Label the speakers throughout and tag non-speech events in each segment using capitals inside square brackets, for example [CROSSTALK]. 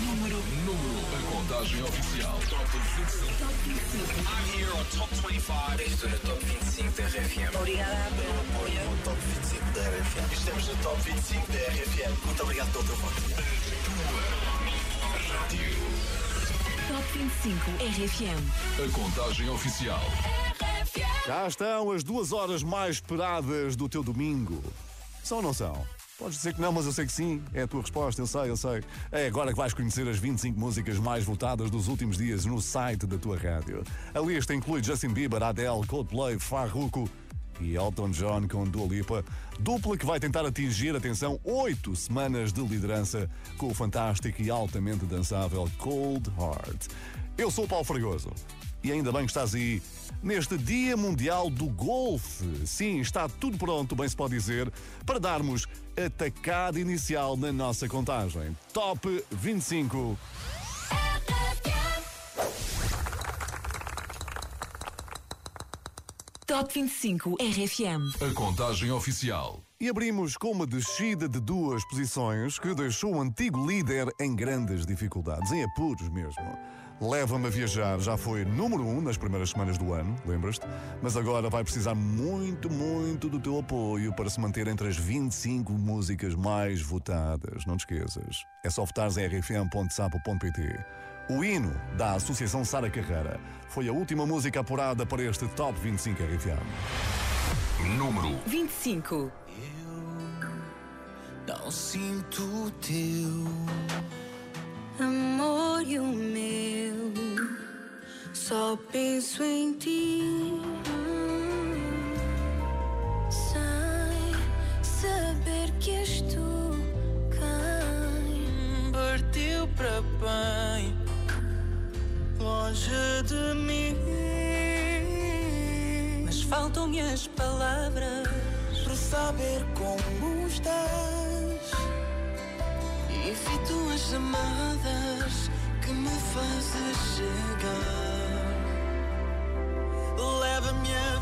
Speaker 1: Número, número, a contagem oficial. Top 25. I'm here on Top 25.
Speaker 2: Estou Top 25 da RFM.
Speaker 3: Obrigada pelo apoio.
Speaker 2: Top 25 da RFM. Estamos Top 25 da RFM. Muito obrigado pelo teu.
Speaker 4: Top 25 RFM.
Speaker 1: A contagem oficial.
Speaker 5: Já estão as duas horas mais esperadas do teu domingo. São ou não são? Podes dizer que não, mas eu sei que sim. É a tua resposta, eu sei, eu sei. É agora que vais conhecer as 25 músicas mais votadas dos últimos dias no site da tua rádio. A lista inclui Justin Bieber, Adele, Coldplay, Farruko e Elton John com Dua Lipa. Dupla que vai tentar atingir, atenção, oito semanas de liderança com o fantástico e altamente dançável Cold Heart. Eu sou o Paulo Fragoso. E ainda bem que estás aí neste Dia Mundial do Golfe. Sim, está tudo pronto, bem se pode dizer, para darmos a tacada inicial na nossa contagem. Top 25.
Speaker 4: Top 25 RFM.
Speaker 1: A contagem oficial.
Speaker 5: E abrimos com uma descida de duas posições que deixou o antigo líder em grandes dificuldades, em apuros mesmo. Leva-me a viajar já foi número um nas primeiras semanas do ano, lembras-te? Mas agora vai precisar muito, muito do teu apoio para se manter entre as 25 músicas mais votadas. Não te esqueças. É só votares em rfm.sapo.pt. O hino da Associação Sara Carreira foi a última música apurada para este Top 25 RFM.
Speaker 1: Número
Speaker 4: 25.
Speaker 2: Não sinto o teu
Speaker 6: amor e o meu. Só penso em ti. Sem saber que és tu quem
Speaker 2: partiu para bem, longe de mim.
Speaker 3: Mas faltam-me as palavras.
Speaker 2: Para saber como estás. Evito as chamadas que me fazes chegar. Leva-me a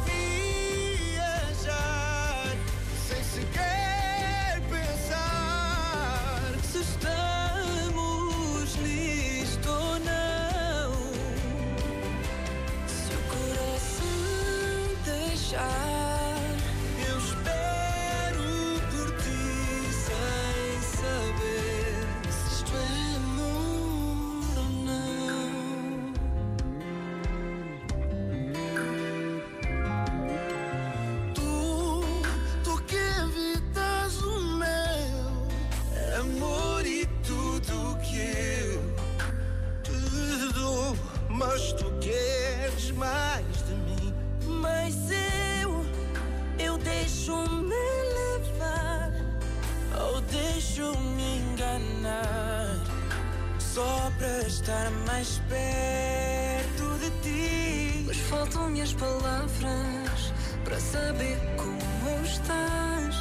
Speaker 6: faltam-me as palavras para saber como estás.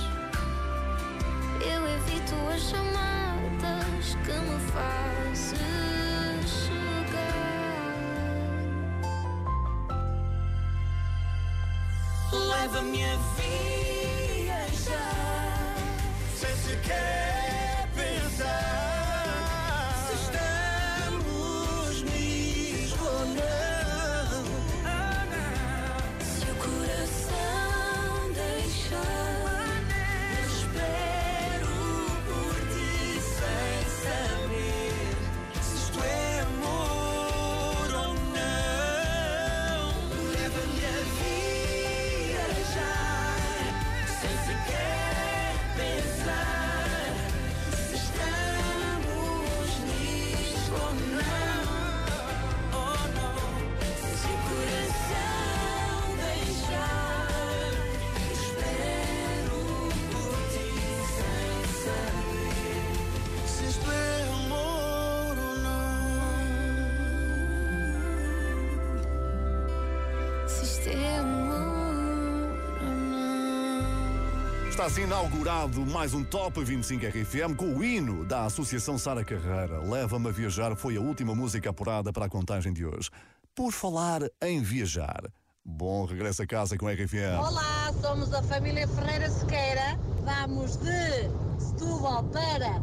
Speaker 6: Eu evito as chamadas que me fazes chegar.
Speaker 2: Leva-me a viajar
Speaker 5: Está assim inaugurado mais um Top 25 RFM com o hino da Associação Sara Carreira. Leva-me a viajar foi a última música apurada para a contagem de hoje. Por falar em viajar, Bom regresso a casa com a RFM.
Speaker 7: Olá, somos a família Ferreira Sequeira. Vamos de Setúbal para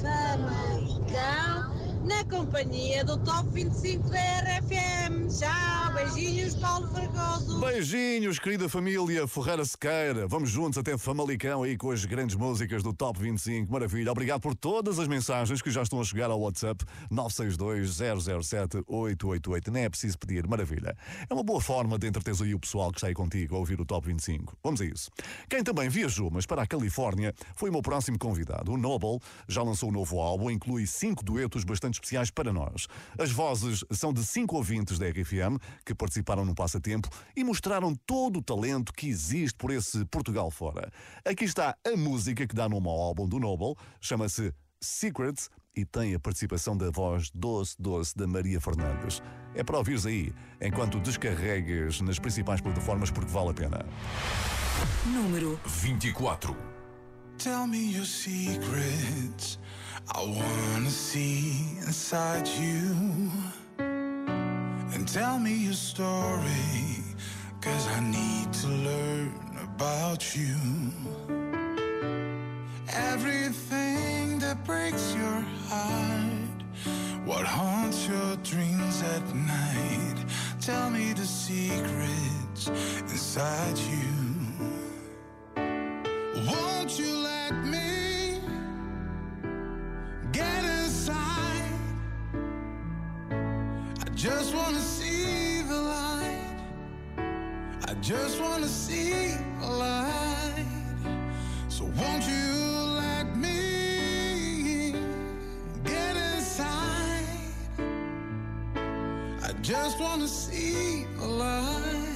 Speaker 7: Famalicão na companhia do Top 25 da RFM. Tchau, beijinhos, Paulo Fragoso.
Speaker 5: Beijinhos, querida família Ferreira Sequeira. Vamos juntos até Famalicão aí com as grandes músicas do Top 25. Maravilha. Obrigado por todas as mensagens que já estão a chegar ao WhatsApp 962-007-888. Nem é preciso pedir. Maravilha. É uma boa forma de entreter aí o pessoal que está aí contigo a ouvir o Top 25. Vamos a isso. Quem também viajou, mas para a Califórnia, foi o meu próximo convidado. O Noble já lançou um novo álbum, inclui cinco duetos bastante especiais para nós. As vozes são de cinco ouvintes da RFM que participaram num passatempo e mostraram todo o talento que existe por esse Portugal fora. Aqui está a música que dá nome ao álbum do Noble, chama-se Secrets e tem a participação da voz doce, doce da Maria Fernandes. É para ouvires aí, enquanto descarregas nas principais plataformas porque vale a pena.
Speaker 4: Número
Speaker 1: 24.
Speaker 8: Tell me your secrets. I wanna see inside you. And tell me your story. Cause I need to learn about you. Everything that breaks your heart. What haunts your dreams at night. Tell me the secrets inside you. Won't you let me get inside? I just wanna see the light. I just wanna see the light. So won't you let me get inside? I just wanna see the light.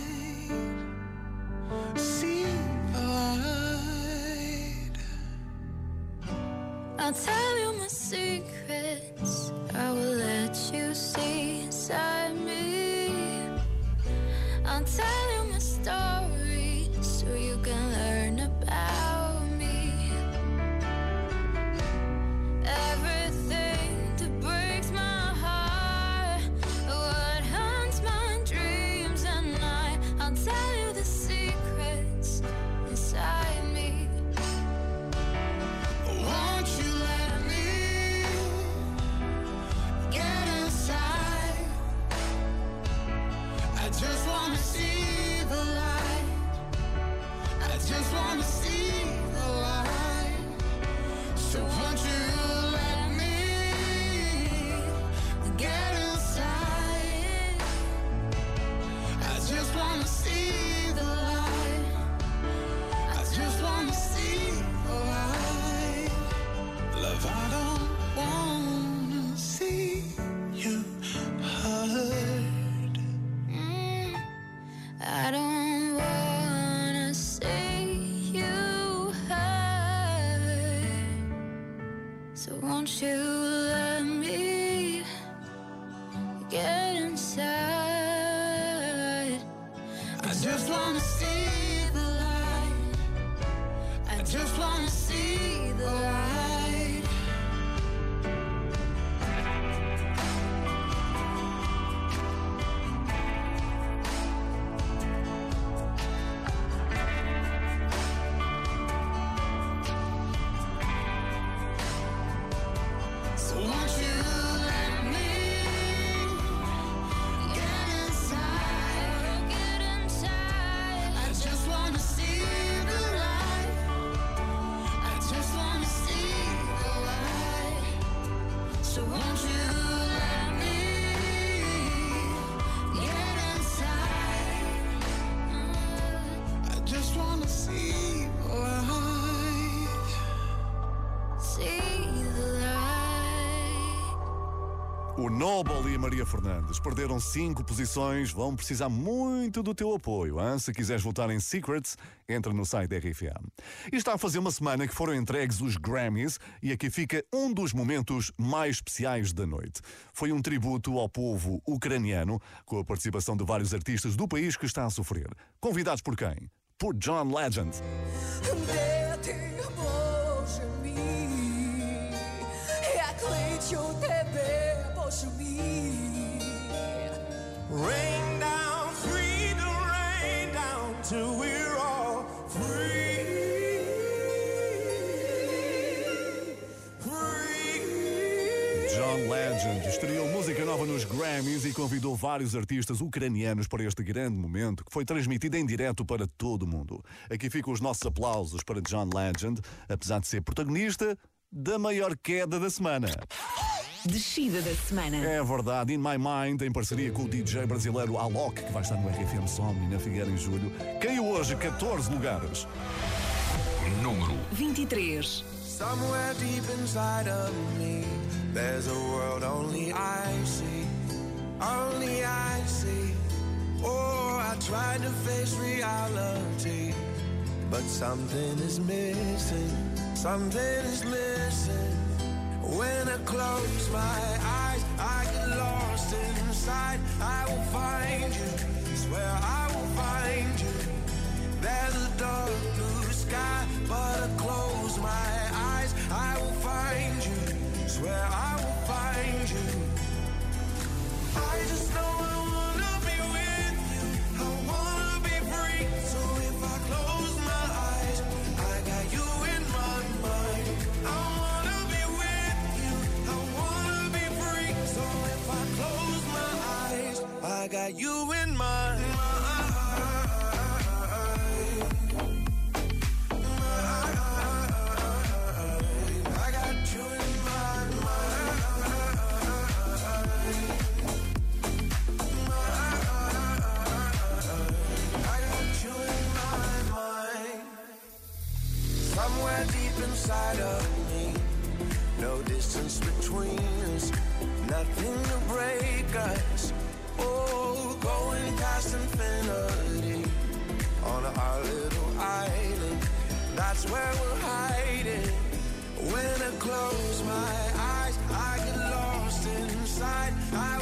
Speaker 5: O Noble e a Maria Fernandes perderam cinco posições, vão precisar muito do teu apoio. Hein? Se quiseres votar em Secrets, entra no site da RFM. E está a fazer uma semana que foram entregues os Grammys e aqui fica um dos momentos mais especiais da noite. Foi um tributo ao povo ucraniano, com a participação de vários artistas do país que está a sofrer. Convidados por quem? Por John Legend.
Speaker 3: Дайте Боже мій, я кличу тебе, to. Rain down freedom, rain down till we're all free.
Speaker 5: John Legend estreou música nova nos Grammys e convidou vários artistas ucranianos para este grande momento que foi transmitido em direto para todo o mundo. Aqui ficam os nossos aplausos para John Legend, apesar de ser protagonista, da maior queda da semana.
Speaker 4: Descida da semana.
Speaker 5: É verdade, In My Mind, em parceria com o DJ brasileiro Alok, que vai estar no RFM Somni na Figueira em julho, caiu hoje 14 lugares.
Speaker 1: Número
Speaker 4: 23.
Speaker 9: Somewhere deep inside of me, there's a world only I see, only I see. Oh, I tried to face reality, but something is missing, something is missing. When I close my eyes, I get lost inside. I will find you, swear I will find you. There's a dark blue sky, but I close my eyes. I will find you. Swear I will find you. I just know I wanna be with you. I wanna got you in my mind. I got you in my I got you in my mind. Somewhere deep inside of me, no distance between us, nothing to break us. Oh, going past infinity on our little island. That's where we're hiding. When I close my eyes, I get lost inside. I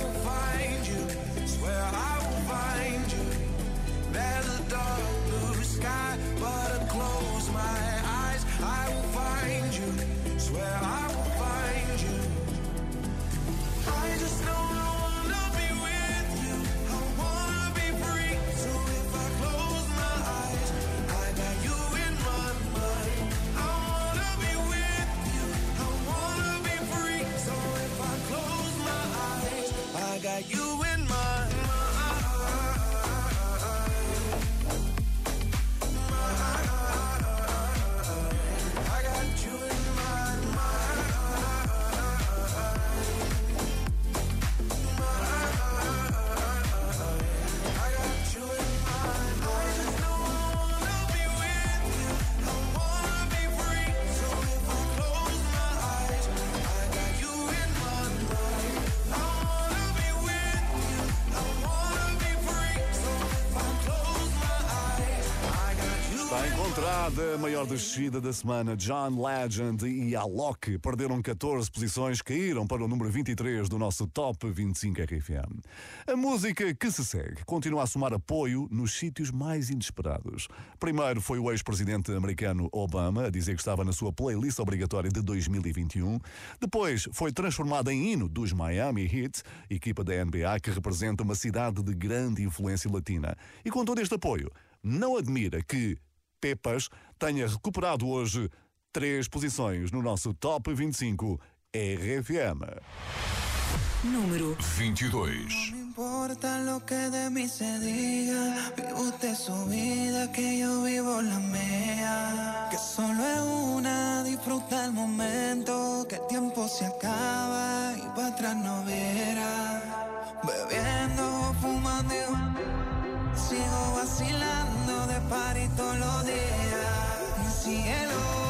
Speaker 5: encontrada a maior descida da semana. John Legend e Alok perderam 14 posições, caíram para o número 23 do nosso Top 25 RFM. A música que se segue continua a somar apoio nos sítios mais inesperados. Primeiro foi o ex-presidente americano Obama a dizer que estava na sua playlist obrigatória de 2021. Depois foi transformada em hino dos Miami Heat, equipa da NBA que representa uma cidade de grande influência latina. E com todo este apoio, não admira que Pepas tenha recuperado hoje três posições no nosso Top 25 RFM.
Speaker 4: Número
Speaker 1: 22.
Speaker 10: No importa lo que de mí se diga, vive usted su vida, que yo vivo la mía. Que solo es una, disfruta el momento, que el tiempo se acaba y para atrás no verá. Bebiendo, fumando, sigo vacilando de party todos los días. Cielo. Cielo.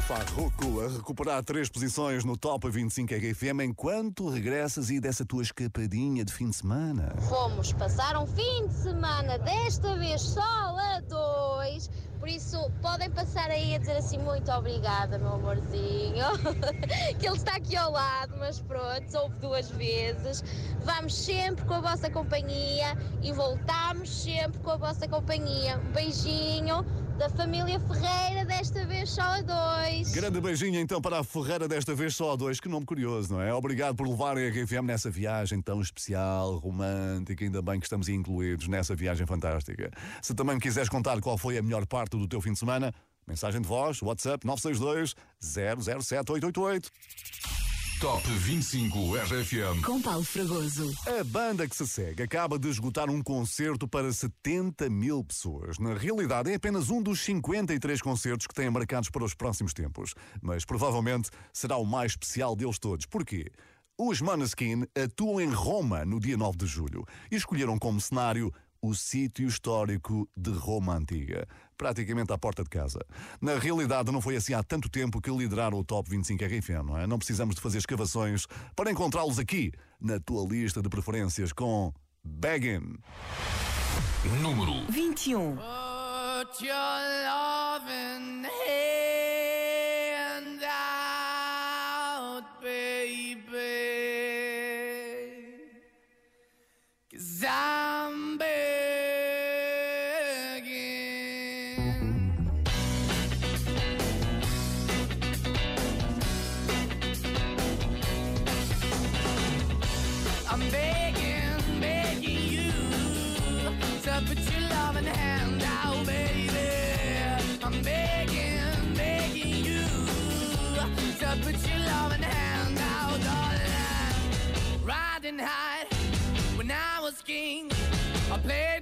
Speaker 5: Do Farruco a recuperar três posições no Top 25 RFM enquanto regressas e dessa tua escapadinha de fim de semana.
Speaker 11: Fomos passar um fim de semana, desta vez só a dois. Por isso, podem passar aí a dizer assim: muito obrigada, meu amorzinho. [LAUGHS] que ele está aqui ao lado, mas pronto, houve duas vezes. Vamos sempre com a vossa companhia e voltamos sempre com a vossa companhia. Um beijinho da família Ferreira, desta vez só a dois.
Speaker 5: Grande beijinho então para a Ferreira, desta vez só a dois. Que nome curioso, não é? Obrigado por levarem a RFM nessa viagem tão especial, romântica. Ainda bem que estamos incluídos nessa viagem fantástica. Se também me quiseres contar qual foi a melhor parte do teu fim de semana, mensagem de voz, WhatsApp 962 007 888.
Speaker 1: Top 25 RFM.
Speaker 4: Com Paulo Fragoso.
Speaker 5: A banda que se segue acaba de esgotar um concerto para 70 mil pessoas. Na realidade, é apenas um dos 53 concertos que têm marcados para os próximos tempos. Mas provavelmente será o mais especial deles todos. Porquê? Os Maneskin atuam em Roma no dia 9 de julho e escolheram como cenário o sítio histórico de Roma Antiga, praticamente à porta de casa. Na realidade, não foi assim há tanto tempo que lideraram o Top 25 RFM, não é? Não precisamos de fazer escavações para encontrá-los aqui, na tua lista de preferências com Beggin.
Speaker 1: Número
Speaker 4: 21.
Speaker 12: Put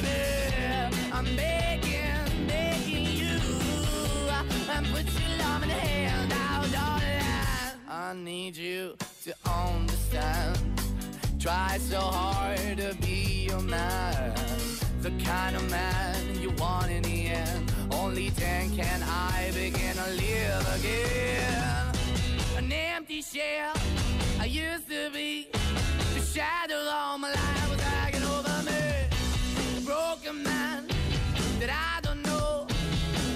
Speaker 12: baby. I'm begging, begging you. Out, oh, darling. I need you to understand. Try so hard to be your man. The kind of man you want in the end. Only then can I begin to live again. An empty shell I used to be. The shadow all my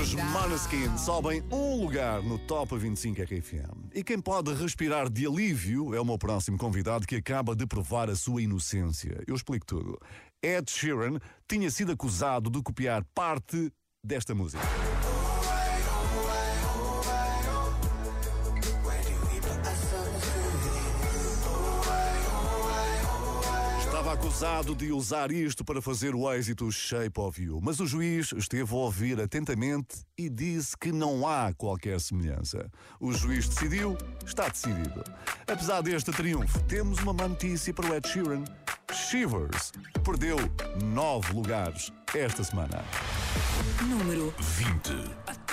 Speaker 5: Os. Maneskin sobem um lugar no Top 25 RFM. E quem pode respirar de alívio é o meu próximo convidado que acaba de provar a sua inocência. Eu explico tudo. Ed Sheeran tinha sido acusado de copiar parte desta música. Acusado de usar isto para fazer o êxito Shape of You, mas o juiz esteve a ouvir atentamente e disse que não há qualquer semelhança. O juiz decidiu, está decidido. Apesar deste triunfo, temos uma má notícia para o Ed Sheeran. Shivers perdeu nove lugares esta semana.
Speaker 4: Número
Speaker 5: 20.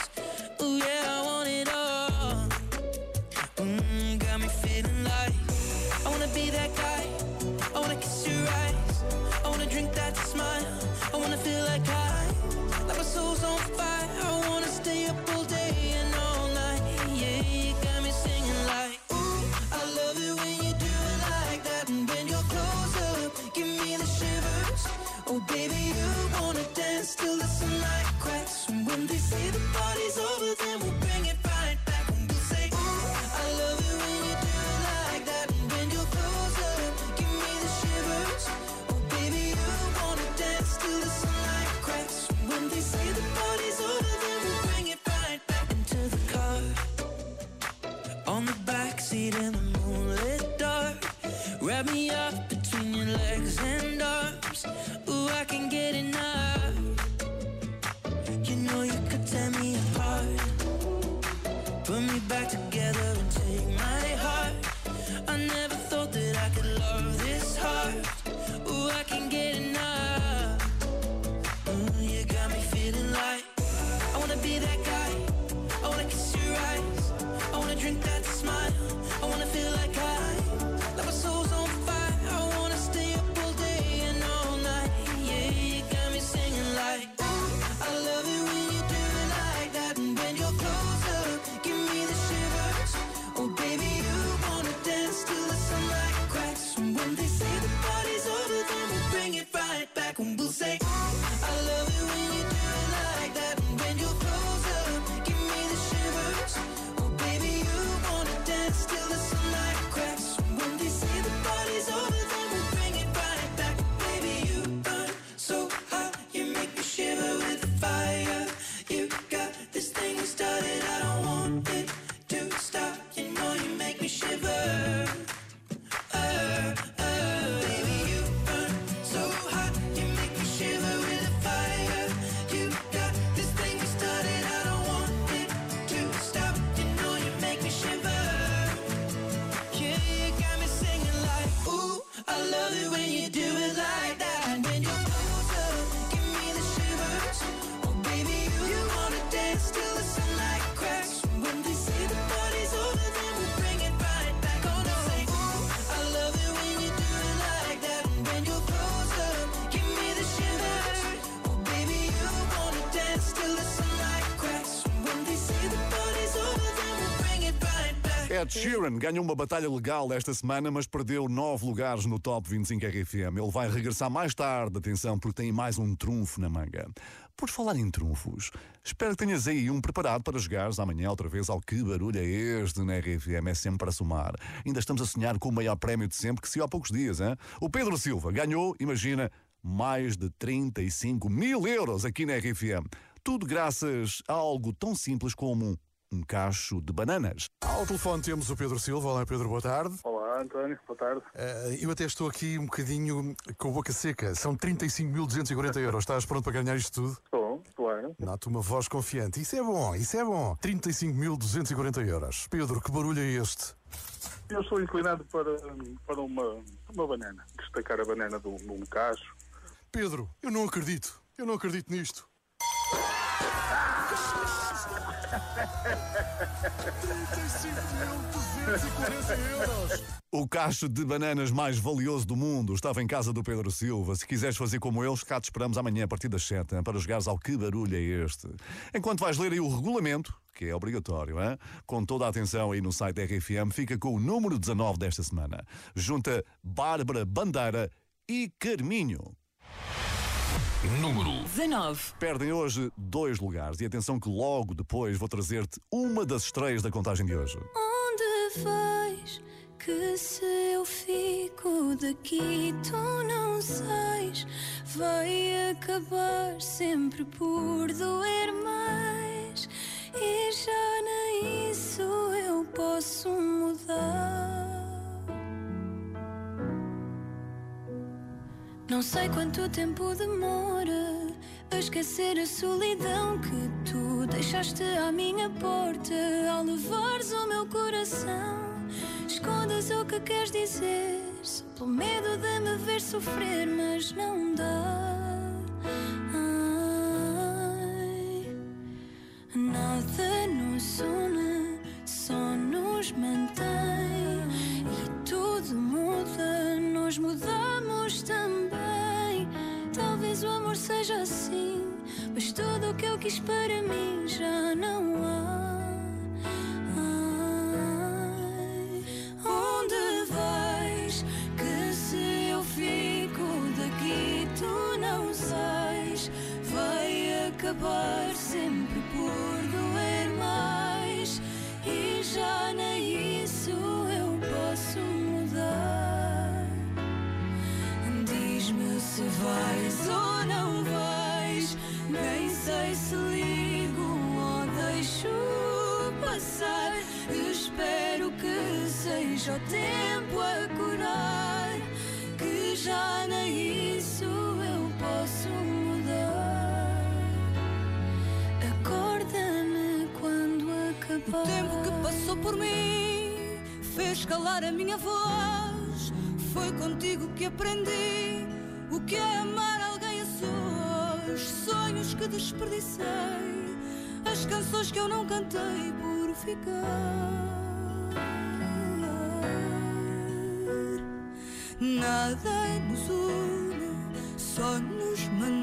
Speaker 5: Ed Sheeran ganhou uma batalha legal esta semana, mas perdeu nove lugares no Top 25 RFM. Ele vai regressar mais tarde, atenção, porque tem mais um trunfo na manga. Por falar em trunfos, espero que tenhas aí um preparado para jogares amanhã outra vez ao Que Barulho é Este na RFM. É sempre para somar. Ainda estamos a sonhar com o maior prémio de sempre que se há poucos dias, hein? O Pedro Silva ganhou, imagina, mais de 35 mil euros aqui na RFM. Tudo graças a algo tão simples como um cacho de bananas.
Speaker 13: Ao telefone temos o Pedro Silva. Olá, Pedro, boa tarde.
Speaker 14: Olá, António, boa tarde.
Speaker 13: Uh, eu até estou aqui um bocadinho com a boca seca. São 35.240 euros. Estás pronto para ganhar isto tudo?
Speaker 14: Estou, claro.
Speaker 13: Noto uma voz confiante. Isso é bom, isso é bom. 35.240 euros. Pedro, que barulho é este?
Speaker 14: Eu sou inclinado para, para uma, uma banana. Destacar a banana de um, de um cacho.
Speaker 13: Pedro, eu não acredito. Eu não acredito nisto.
Speaker 5: O cacho de bananas mais valioso do mundo estava em casa do Pedro Silva. Se quiseres fazer como eles, cá te esperamos amanhã a partir das 7 para jogares ao Que Barulho é Este. Enquanto vais ler aí o regulamento, que é obrigatório, hein? com toda a atenção aí no site da RFM, fica com o número 19 desta semana. Junta Bárbara Bandeira e Carminho.
Speaker 1: Número
Speaker 4: 19.
Speaker 5: Perdem hoje dois lugares e atenção que logo depois vou trazer-te uma das estreias da contagem de hoje.
Speaker 6: Onde vais? Que se eu fico daqui, tu não sais. Vai acabar sempre por doer mais. E já nem isso eu posso mudar. Não sei quanto tempo demora a esquecer a solidão que tu deixaste à minha porta ao levares o meu coração. Escondes o que queres dizer, só pelo medo de me ver sofrer, mas não dá. Ai, nada nos une, só nos mantém. E tudo muda, nós mudamos também. Talvez o amor seja assim, mas tudo o que eu quis para mim já não há. Ai, onde vais? Que se eu fico daqui, tu não sais. Vai acabar seja o tempo a curar. Que já nem isso eu posso mudar. Acorda-me quando acabar.
Speaker 15: O tempo que passou por mim fez calar a minha voz. Foi contigo que aprendi o que é amar alguém a sós. Sonhos que desperdicei, as canções que eu não cantei por ficar. Nada nos une, só nos mantém.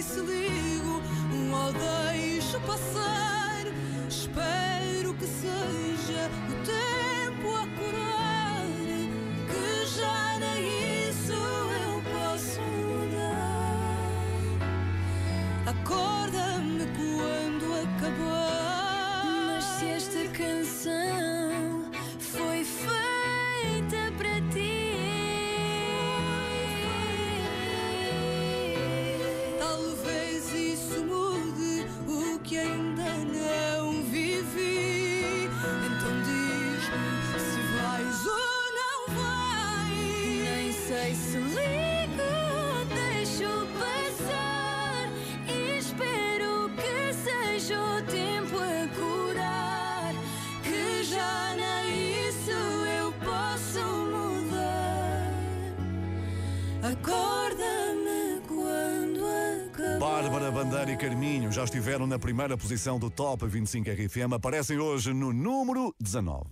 Speaker 15: Sei se ligo ou deixo passar. Espero que seja o tempo a curar. Que já nem isso eu posso mudar. Acorda-me
Speaker 5: Bandeira e Carminho já estiveram na primeira posição do Top 25 RFM, aparecem hoje no número 19.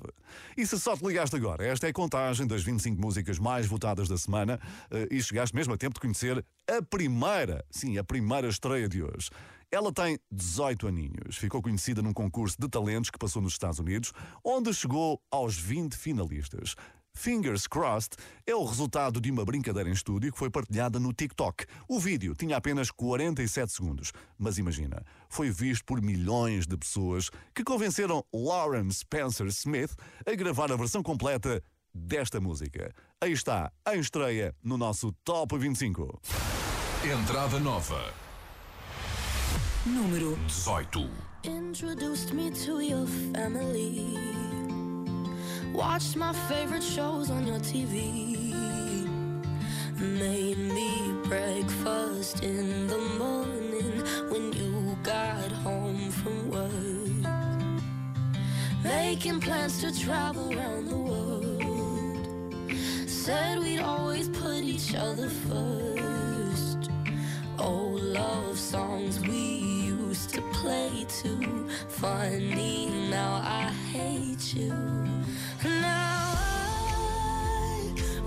Speaker 5: E se só te ligaste agora, esta é a contagem das 25 músicas mais votadas da semana eh, e chegaste mesmo a tempo de conhecer a primeira, sim, a primeira estreia de hoje. Ela tem 18 aninhos, ficou conhecida num concurso de talentos que passou nos Estados Unidos, onde chegou aos 20 finalistas. Fingers Crossed é o resultado de uma brincadeira em estúdio que foi partilhada no TikTok. O vídeo tinha apenas 47 segundos, mas imagina, foi visto por milhões de pessoas que convenceram Lauren Spencer Smith a gravar a versão completa desta música. Aí está, em estreia no nosso Top 25.
Speaker 1: Entrada nova.
Speaker 4: Número
Speaker 1: 18.
Speaker 16: Introduced me to your family. Watched my favorite shows on your TV. Made me breakfast in the morning when you got home from work. Making plans to travel around the world. Said we'd always put each other first. Old love songs we used to play too. Funny, now I hate you.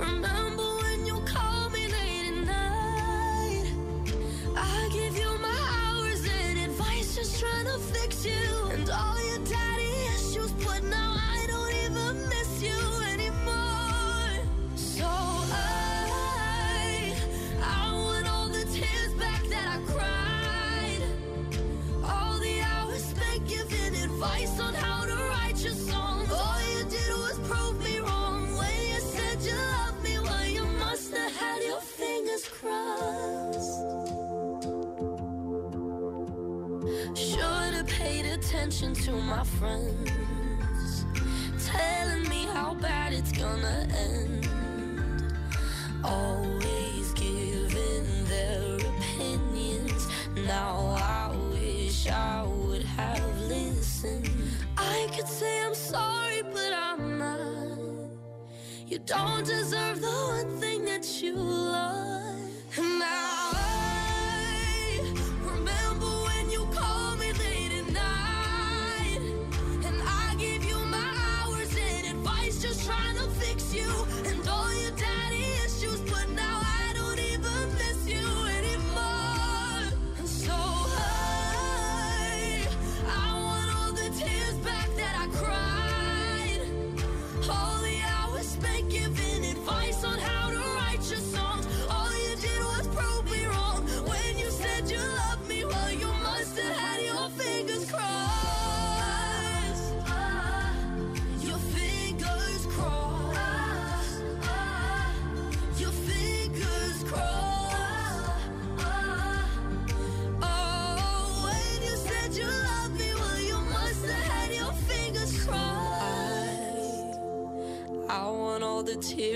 Speaker 16: Remember to my friends, telling me how bad it's gonna end. Always giving their opinions. Now I wish I would have listened. I could say I'm sorry, but I'm not. You don't deserve the one thing that you love.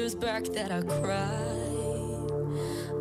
Speaker 16: The tears back that I cried.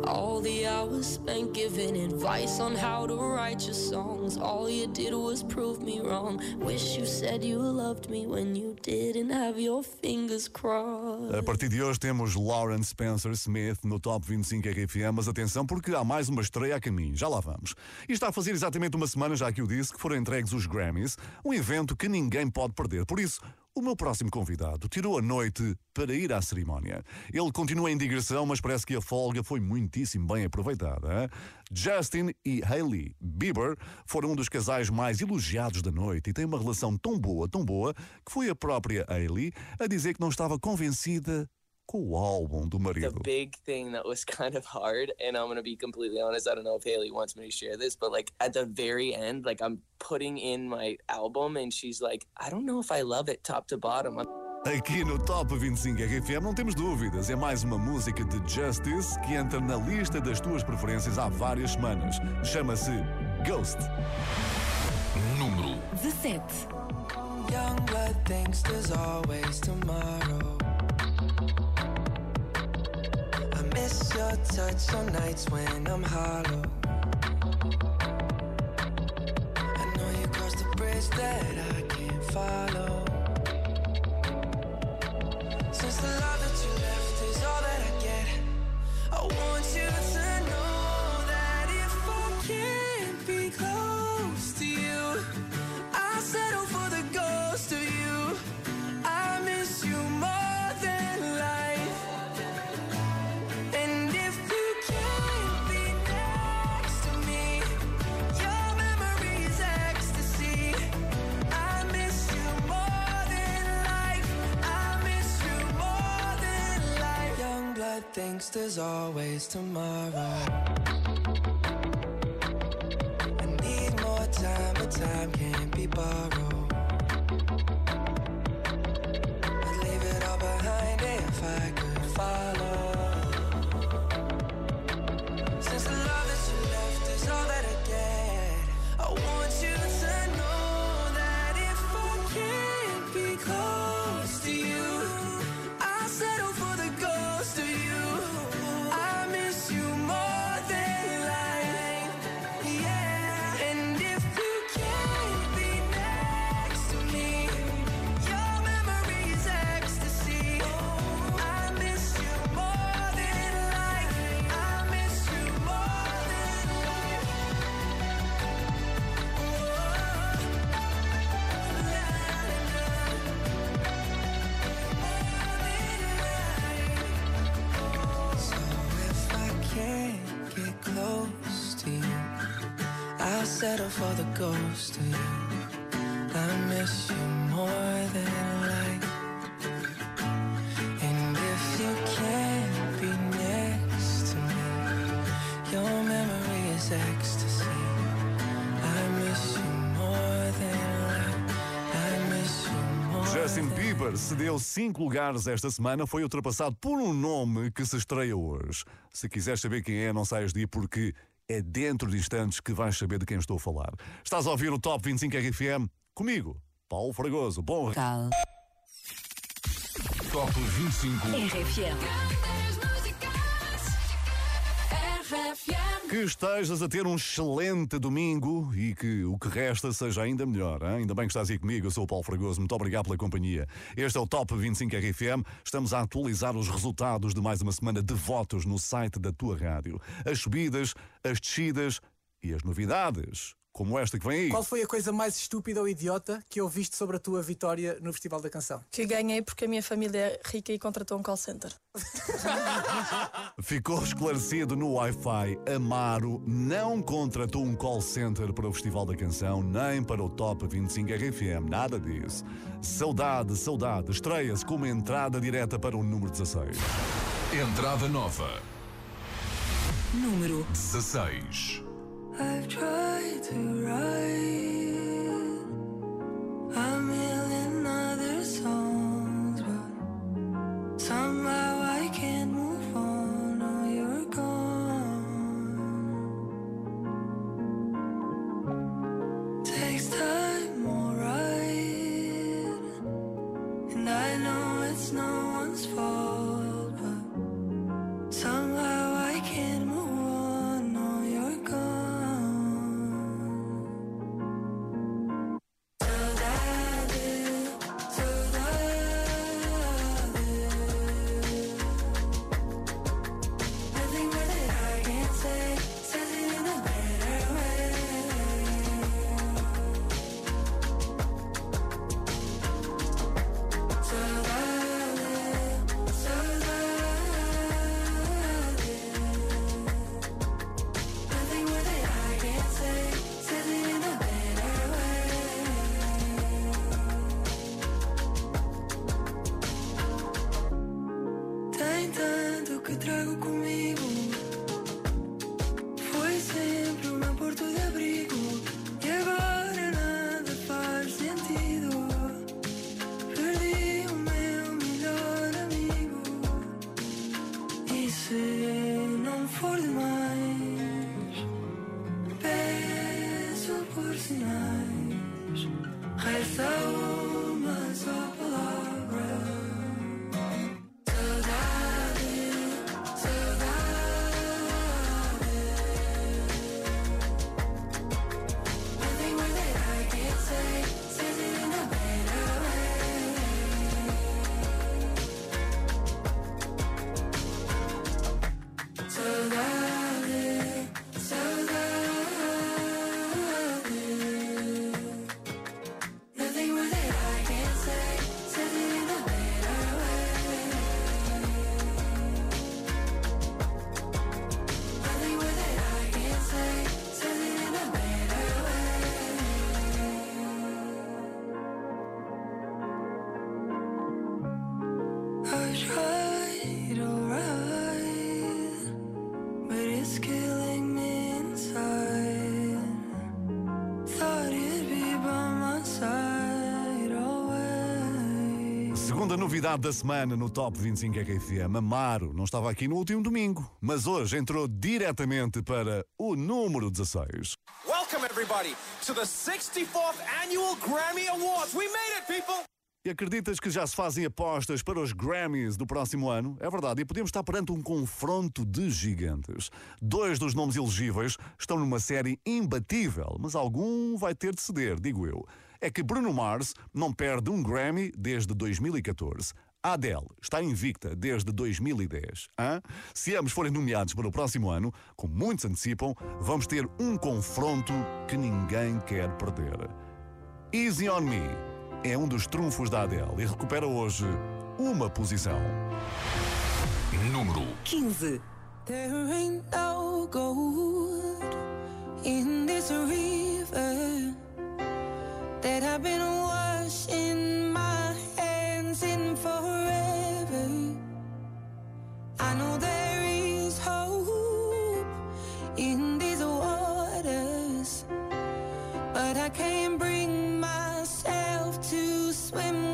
Speaker 16: All the hours spent giving advice on how to write your songs. All you did was prove me wrong. Wish you said you loved me when you didn't have your fingers crossed.
Speaker 5: A partir de hoje temos Lauren Spencer Smith no Top 25 RFM, mas atenção porque há mais uma estreia a caminho, já lá vamos. E está a fazer exatamente uma semana, já que eu disse, que foram entregues os Grammys, um evento que ninguém pode perder. Por isso, o meu próximo convidado tirou a noite para ir à cerimónia. Ele continua em digressão, mas parece que a folga foi muitíssimo bem aproveitada. hein? Justin e Hailey Bieber foram um dos casais mais elogiados da noite e têm uma relação tão boa, tão boa, que foi a própria Hailey a dizer que não estava convencida com o álbum do
Speaker 17: the
Speaker 5: marido.
Speaker 17: big thing that was [LAUGHS] kind of hard and i'm gonna be completely honest i don't know if haley wants me to share this but like at the very end like i'm putting in my album and she's like i don't know if i love it top to bottom I'm-
Speaker 5: Aqui no Top 25 RFM não temos dúvidas, é mais uma música de Justice que entra na lista das tuas preferências há várias semanas. Chama-se Ghost.
Speaker 1: Número
Speaker 4: 17.
Speaker 9: Young blood thinks there's always tomorrow. Miss your touch on nights when I'm hollow. I know you crossed the bridge that I can't follow. Since the love that you left is all that I get, I want
Speaker 15: thinks there's always tomorrow. I need more time, but time can't be borrowed. I'd leave it all behind if I could follow. For the ghost of you. I miss you more than life. And if you can't be next to me, your memory is ecstasy. I miss you more than life. I miss you more
Speaker 5: Justin Bieber cedeu cinco lugares esta semana, foi ultrapassado por um nome que se estreia hoje. Se quiseres saber quem é, não saias de porque é dentro de instantes que vais saber de quem estou a falar. Estás a ouvir o Top 25 RFM comigo, Paulo Fragoso. Bom
Speaker 6: Cal.
Speaker 1: Top 25.
Speaker 6: RFM.
Speaker 5: Que estejas a ter um excelente domingo e que o que resta seja ainda melhor. hein? Ainda bem que estás aí comigo, eu sou o Paulo Fragoso, muito obrigado pela companhia. Este é o Top 25 RFM, estamos a atualizar os resultados de mais uma semana de votos no site da tua rádio. As subidas, as descidas e as novidades, como esta que vem aí.
Speaker 18: Qual foi a coisa mais estúpida ou idiota que ouviste sobre a tua vitória no Festival da Canção?
Speaker 19: Que ganhei porque a minha família é rica e contratou um call center. [LAUGHS]
Speaker 5: Ficou esclarecido no Wi-Fi. Amaro não contratou um call center para o Festival da Canção, nem para o Top 25 RFM, nada disso. Saudade, saudade. Estreia-se com uma entrada direta para o número 16.
Speaker 1: Entrada nova.
Speaker 6: Número
Speaker 1: 16.
Speaker 15: I've tried to write que trago comigo.
Speaker 5: Novidade da semana no Top 25 RFM, Amaro, não estava aqui no último domingo, mas hoje entrou diretamente para o número 16.
Speaker 20: Welcome, everybody, to the 64th Annual Grammy Awards. We made it, people!
Speaker 5: E acreditas que já se fazem apostas para os Grammys do próximo ano? É verdade, e podemos estar perante um confronto de gigantes. Dois dos nomes elegíveis estão numa série imbatível, mas algum vai ter de ceder, digo eu. É que Bruno Mars não perde um Grammy desde 2014. A Adele está invicta desde 2010. Hã? Se ambos forem nomeados para o próximo ano, como muitos antecipam, vamos ter um confronto que ninguém quer perder. Easy on Me é um dos trunfos da Adele e recupera hoje uma posição.
Speaker 1: Número
Speaker 4: 15.
Speaker 15: There ain't no gold in this river that I've been washing my hands in forever. I know there is hope in these waters, but I can't bring myself to swim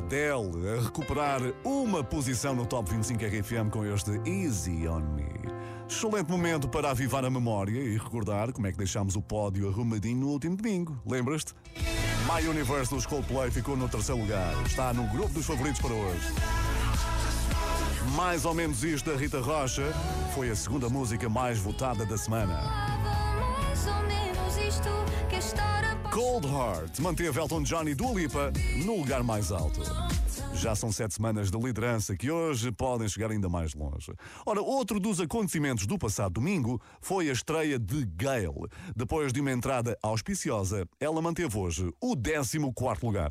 Speaker 5: Adele a recuperar uma posição no Top 25 RFM com este Easy on Me. Excelente momento para avivar a memória e recordar como é que deixámos o pódio arrumadinho no último domingo. Lembras-te? My Universe dos Coldplay ficou no terceiro lugar. Está no grupo dos favoritos para hoje. Mais ou menos isto da Rita Rocha foi a segunda música mais votada da semana. Cold Heart manteve Elton John e Dua Lipa no lugar mais alto. Já são sete semanas de liderança que hoje podem chegar ainda mais longe. Ora, outro dos acontecimentos do passado domingo foi a estreia de Gail. Depois de uma entrada auspiciosa, ela manteve hoje o 14 lugar.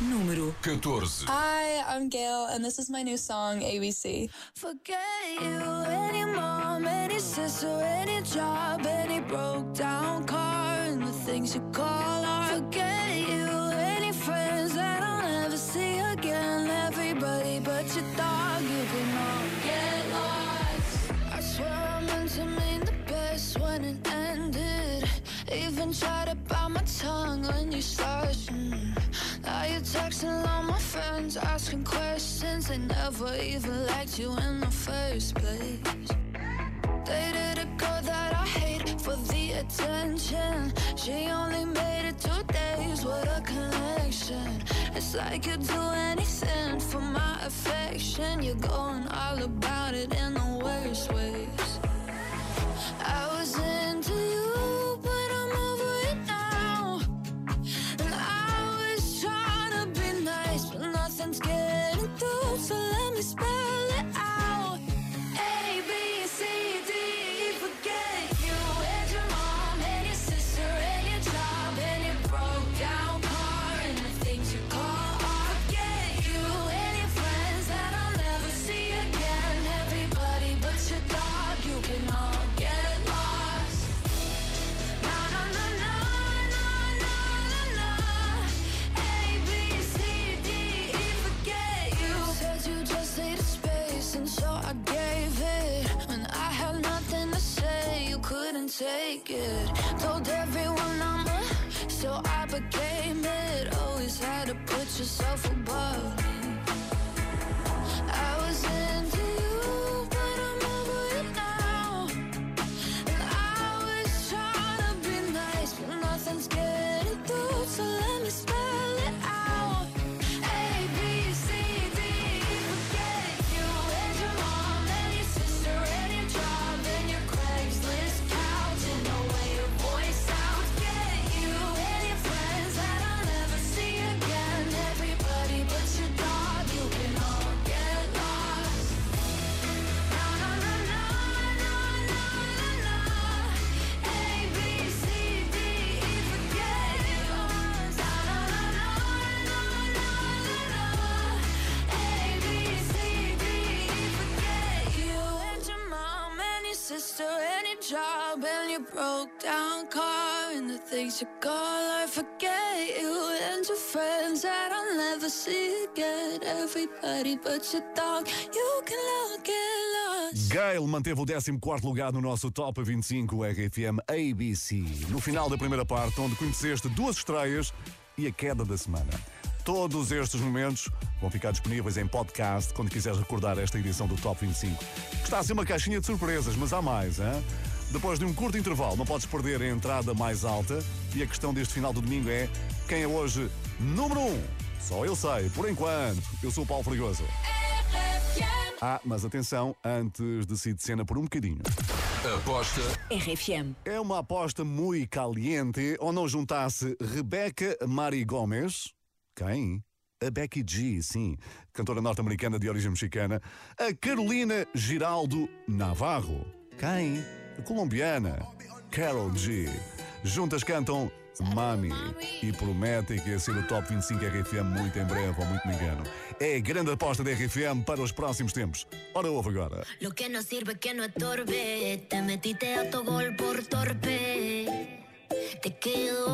Speaker 4: Número
Speaker 1: 14.
Speaker 21: Hi, I'm Gail, and this is my new song, ABC.
Speaker 6: Forget you, any mom, any sister, any job, any broke down car, and the things you call art. Forget you, any friends that I'll never see again. Everybody but your dog, you can all get lost. I swear I meant to mean the best when it ended. Even tried to bite my tongue when you started. Now you're texting all my friends, asking questions. They never even liked you in the first place. Attention. She only made it two days, what a connection. It's like you'd do anything for my affection. You're going all about it in the worst ways. I was into take broke down car and the things you call I forget you and your friends that I'll never see again. Everybody but your dog, you can all get lost.
Speaker 5: Gail manteve o 14 lugar no nosso Top 25 RFM ABC. No final da primeira parte, onde conheceste duas estreias e a queda da semana. Todos estes momentos vão ficar disponíveis em podcast quando quiseres recordar esta edição do Top 25. Que está a ser uma caixinha de surpresas, mas há mais, hein? Depois de um curto intervalo, não podes perder a entrada mais alta. E a questão deste final do domingo é: quem é hoje número 1? Um? Só eu sei, por enquanto. Eu sou o Paulo Fregoso. Ah, mas atenção, antes de sair de cena por um bocadinho.
Speaker 1: Aposta
Speaker 4: RFM.
Speaker 5: É uma aposta muito caliente ou não juntasse Rebeca Mari Gomes, quem? A Becky G, sim, cantora norte-americana de origem mexicana, a Carolina Giraldo Navarro, quem? Colombiana, Carol G. Juntas cantam Mami e prometem que ia ser o Top 25 RFM muito em breve, ou muito me engano. É a grande aposta da RFM para os próximos tempos. Ora, ouve agora.
Speaker 22: Lo que no sirve que no. Te metiste a tu gol por torpe. Te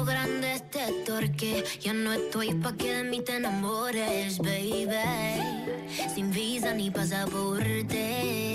Speaker 22: grande este torque. Ya no estoy pa' que de mí te enamores, baby. Sin visa ni pasaporte.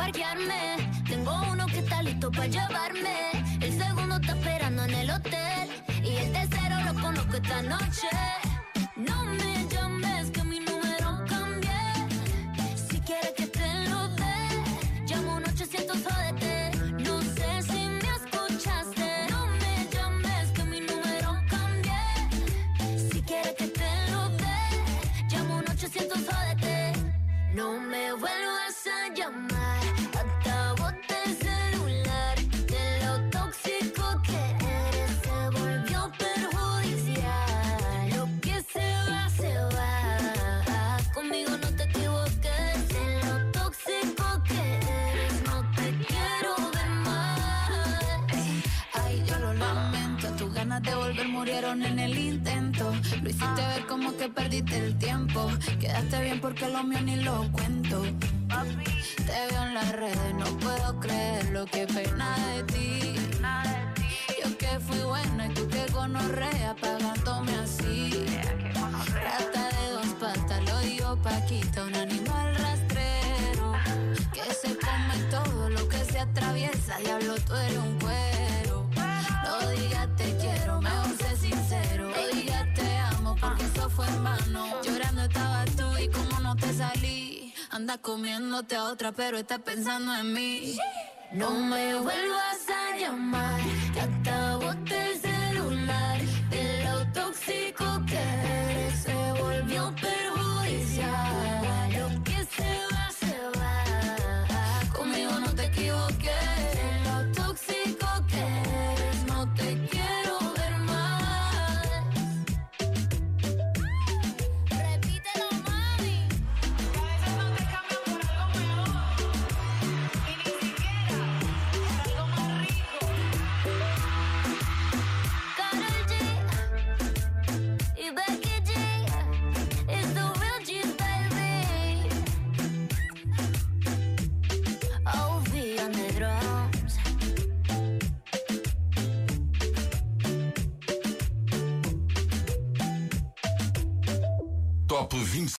Speaker 6: parquearme. Tengo uno que está listo para llevarme. El segundo está esperando en el hotel. Y el tercero lo conozco esta noche. No me llames que
Speaker 22: mi número cambie. Si quieres que te lo dé, llamo un 800 jodete. No sé si me escuchaste. No me llames que mi número cambie. Si quieres que te lo dé, llamo un 800 jodete. No me
Speaker 6: vuelvo volver murieron en el intento. Lo hiciste ver como que perdiste el tiempo. Quedaste bien porque lo mío ni lo cuento. Te veo en las redes, no puedo creer lo que pena de ti. Yo que fui buena y tú que gonorrea pagándome así. Rata de dos patas, lo digo Paquita, un animal rastrero. Que se come todo lo que se atraviesa, diablo, tú eres un cuero. Fue en vano. Llorando estabas tú y como no te salí. Anda comiéndote a otra, pero estás pensando en mí. No me vuelvas a llamar, que acabo el celular. De lo tóxico que
Speaker 13: Top 20